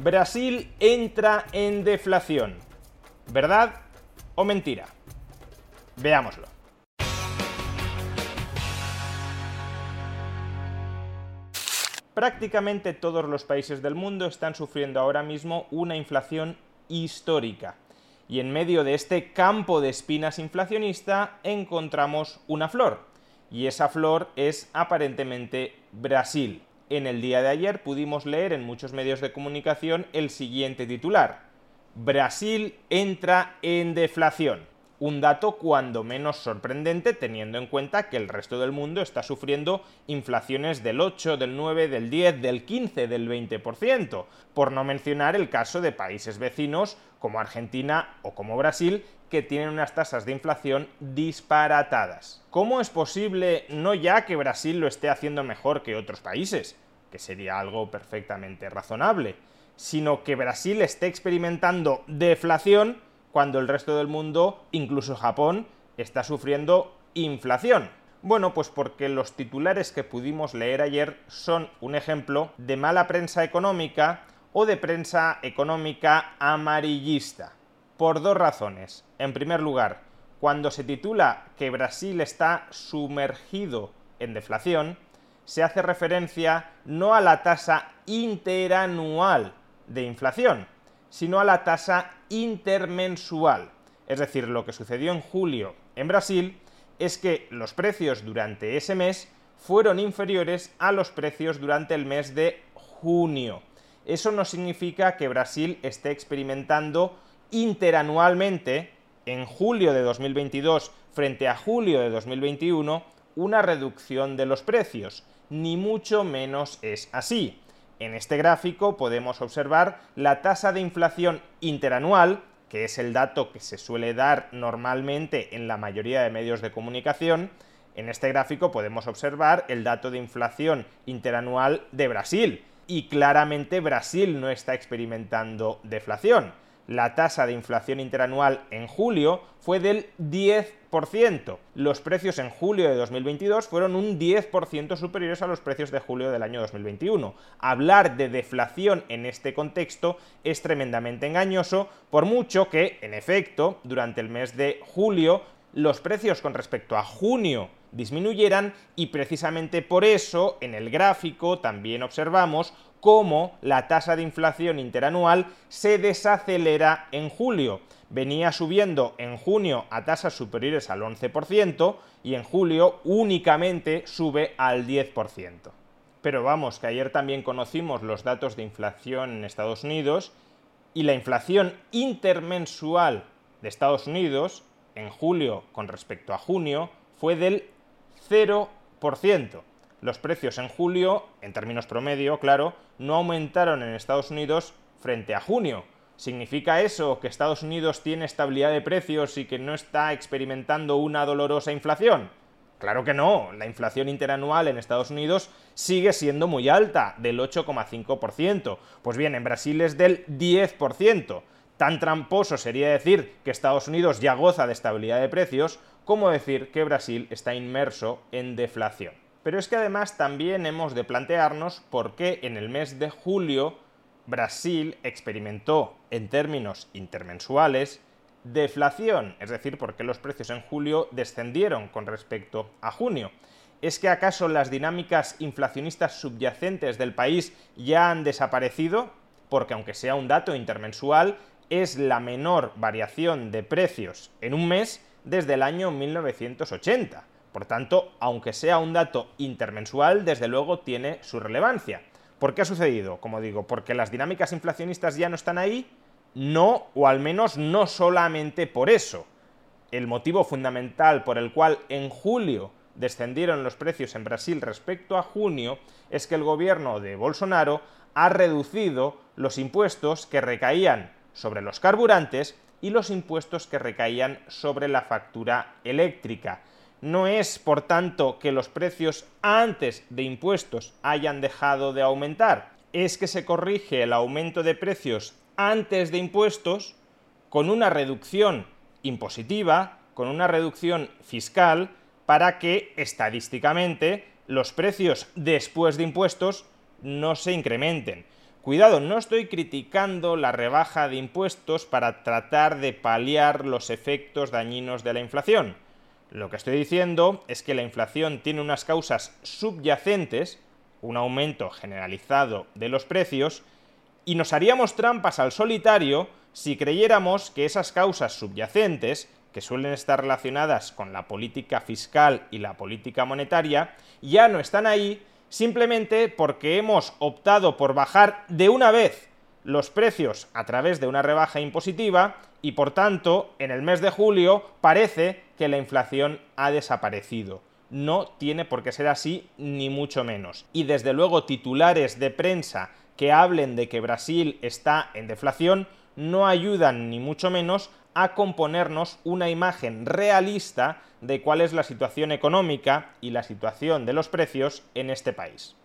Brasil entra en deflación. ¿Verdad o mentira? Veámoslo. Prácticamente todos los países del mundo están sufriendo ahora mismo una inflación histórica. Y en medio de este campo de espinas inflacionista encontramos una flor. Y esa flor es aparentemente Brasil. En el día de ayer pudimos leer en muchos medios de comunicación el siguiente titular. Brasil entra en deflación un dato cuando menos sorprendente teniendo en cuenta que el resto del mundo está sufriendo inflaciones del 8, del 9, del 10, del 15, del 20%, por no mencionar el caso de países vecinos como Argentina o como Brasil, que tienen unas tasas de inflación disparatadas. ¿Cómo es posible no ya que Brasil lo esté haciendo mejor que otros países, que sería algo perfectamente razonable, sino que Brasil esté experimentando deflación cuando el resto del mundo, incluso Japón, está sufriendo inflación. Bueno, pues porque los titulares que pudimos leer ayer son un ejemplo de mala prensa económica o de prensa económica amarillista. Por dos razones. En primer lugar, cuando se titula que Brasil está sumergido en deflación, se hace referencia no a la tasa interanual de inflación, sino a la tasa intermensual. Es decir, lo que sucedió en julio en Brasil es que los precios durante ese mes fueron inferiores a los precios durante el mes de junio. Eso no significa que Brasil esté experimentando interanualmente, en julio de 2022 frente a julio de 2021, una reducción de los precios. Ni mucho menos es así. En este gráfico podemos observar la tasa de inflación interanual, que es el dato que se suele dar normalmente en la mayoría de medios de comunicación. En este gráfico podemos observar el dato de inflación interanual de Brasil. Y claramente Brasil no está experimentando deflación la tasa de inflación interanual en julio fue del 10%. Los precios en julio de 2022 fueron un 10% superiores a los precios de julio del año 2021. Hablar de deflación en este contexto es tremendamente engañoso, por mucho que, en efecto, durante el mes de julio, los precios con respecto a junio disminuyeran y precisamente por eso en el gráfico también observamos cómo la tasa de inflación interanual se desacelera en julio. Venía subiendo en junio a tasas superiores al 11% y en julio únicamente sube al 10%. Pero vamos, que ayer también conocimos los datos de inflación en Estados Unidos y la inflación intermensual de Estados Unidos en julio con respecto a junio fue del 0%. Los precios en julio, en términos promedio, claro, no aumentaron en Estados Unidos frente a junio. ¿Significa eso que Estados Unidos tiene estabilidad de precios y que no está experimentando una dolorosa inflación? Claro que no, la inflación interanual en Estados Unidos sigue siendo muy alta, del 8,5%. Pues bien, en Brasil es del 10%. Tan tramposo sería decir que Estados Unidos ya goza de estabilidad de precios como decir que Brasil está inmerso en deflación. Pero es que además también hemos de plantearnos por qué en el mes de julio Brasil experimentó en términos intermensuales deflación, es decir, por qué los precios en julio descendieron con respecto a junio. ¿Es que acaso las dinámicas inflacionistas subyacentes del país ya han desaparecido? Porque aunque sea un dato intermensual, es la menor variación de precios en un mes desde el año 1980. Por tanto, aunque sea un dato intermensual, desde luego tiene su relevancia. ¿Por qué ha sucedido? Como digo, porque las dinámicas inflacionistas ya no están ahí, no, o al menos no solamente por eso. El motivo fundamental por el cual en julio descendieron los precios en Brasil respecto a junio es que el gobierno de Bolsonaro ha reducido los impuestos que recaían sobre los carburantes y los impuestos que recaían sobre la factura eléctrica. No es, por tanto, que los precios antes de impuestos hayan dejado de aumentar, es que se corrige el aumento de precios antes de impuestos con una reducción impositiva, con una reducción fiscal, para que estadísticamente los precios después de impuestos no se incrementen. Cuidado, no estoy criticando la rebaja de impuestos para tratar de paliar los efectos dañinos de la inflación. Lo que estoy diciendo es que la inflación tiene unas causas subyacentes, un aumento generalizado de los precios, y nos haríamos trampas al solitario si creyéramos que esas causas subyacentes, que suelen estar relacionadas con la política fiscal y la política monetaria, ya no están ahí simplemente porque hemos optado por bajar de una vez los precios a través de una rebaja impositiva y por tanto en el mes de julio parece que la inflación ha desaparecido. No tiene por qué ser así, ni mucho menos. Y desde luego titulares de prensa que hablen de que Brasil está en deflación no ayudan ni mucho menos a componernos una imagen realista de cuál es la situación económica y la situación de los precios en este país.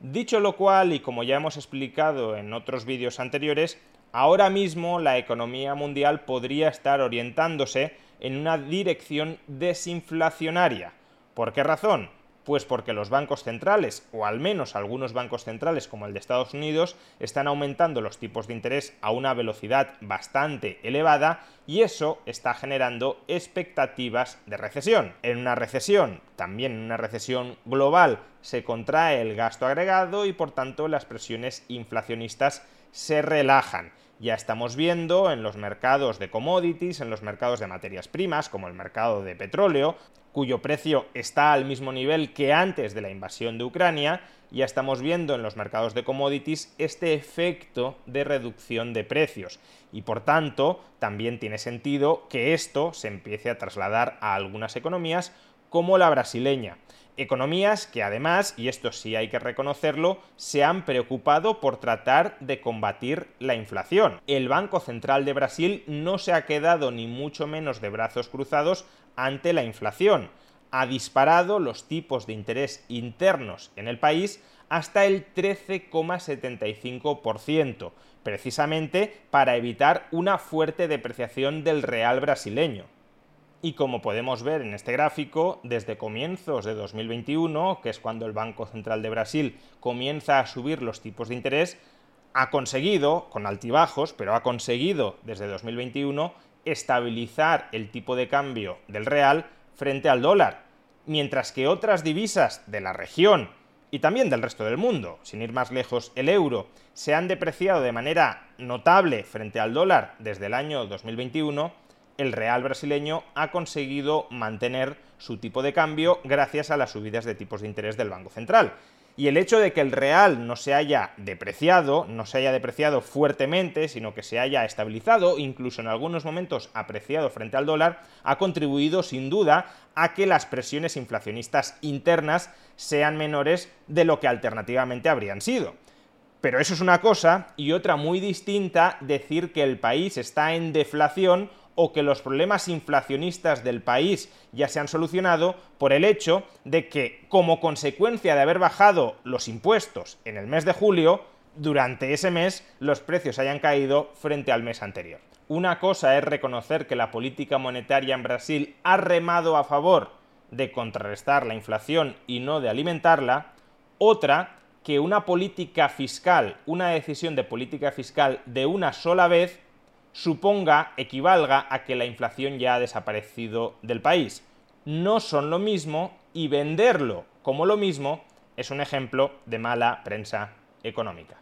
Dicho lo cual, y como ya hemos explicado en otros vídeos anteriores, ahora mismo la economía mundial podría estar orientándose en una dirección desinflacionaria. ¿Por qué razón? Pues porque los bancos centrales, o al menos algunos bancos centrales como el de Estados Unidos, están aumentando los tipos de interés a una velocidad bastante elevada y eso está generando expectativas de recesión. En una recesión, también en una recesión global, se contrae el gasto agregado y por tanto las presiones inflacionistas se relajan ya estamos viendo en los mercados de commodities, en los mercados de materias primas, como el mercado de petróleo, cuyo precio está al mismo nivel que antes de la invasión de Ucrania, ya estamos viendo en los mercados de commodities este efecto de reducción de precios. Y por tanto, también tiene sentido que esto se empiece a trasladar a algunas economías como la brasileña. Economías que además, y esto sí hay que reconocerlo, se han preocupado por tratar de combatir la inflación. El Banco Central de Brasil no se ha quedado ni mucho menos de brazos cruzados ante la inflación. Ha disparado los tipos de interés internos en el país hasta el 13,75%, precisamente para evitar una fuerte depreciación del real brasileño. Y como podemos ver en este gráfico, desde comienzos de 2021, que es cuando el Banco Central de Brasil comienza a subir los tipos de interés, ha conseguido, con altibajos, pero ha conseguido desde 2021 estabilizar el tipo de cambio del real frente al dólar, mientras que otras divisas de la región y también del resto del mundo, sin ir más lejos, el euro, se han depreciado de manera notable frente al dólar desde el año 2021, el real brasileño ha conseguido mantener su tipo de cambio gracias a las subidas de tipos de interés del Banco Central. Y el hecho de que el real no se haya depreciado, no se haya depreciado fuertemente, sino que se haya estabilizado, incluso en algunos momentos apreciado frente al dólar, ha contribuido sin duda a que las presiones inflacionistas internas sean menores de lo que alternativamente habrían sido. Pero eso es una cosa y otra muy distinta decir que el país está en deflación o que los problemas inflacionistas del país ya se han solucionado por el hecho de que, como consecuencia de haber bajado los impuestos en el mes de julio, durante ese mes los precios hayan caído frente al mes anterior. Una cosa es reconocer que la política monetaria en Brasil ha remado a favor de contrarrestar la inflación y no de alimentarla, otra que una política fiscal, una decisión de política fiscal de una sola vez suponga, equivalga a que la inflación ya ha desaparecido del país. No son lo mismo y venderlo como lo mismo es un ejemplo de mala prensa económica.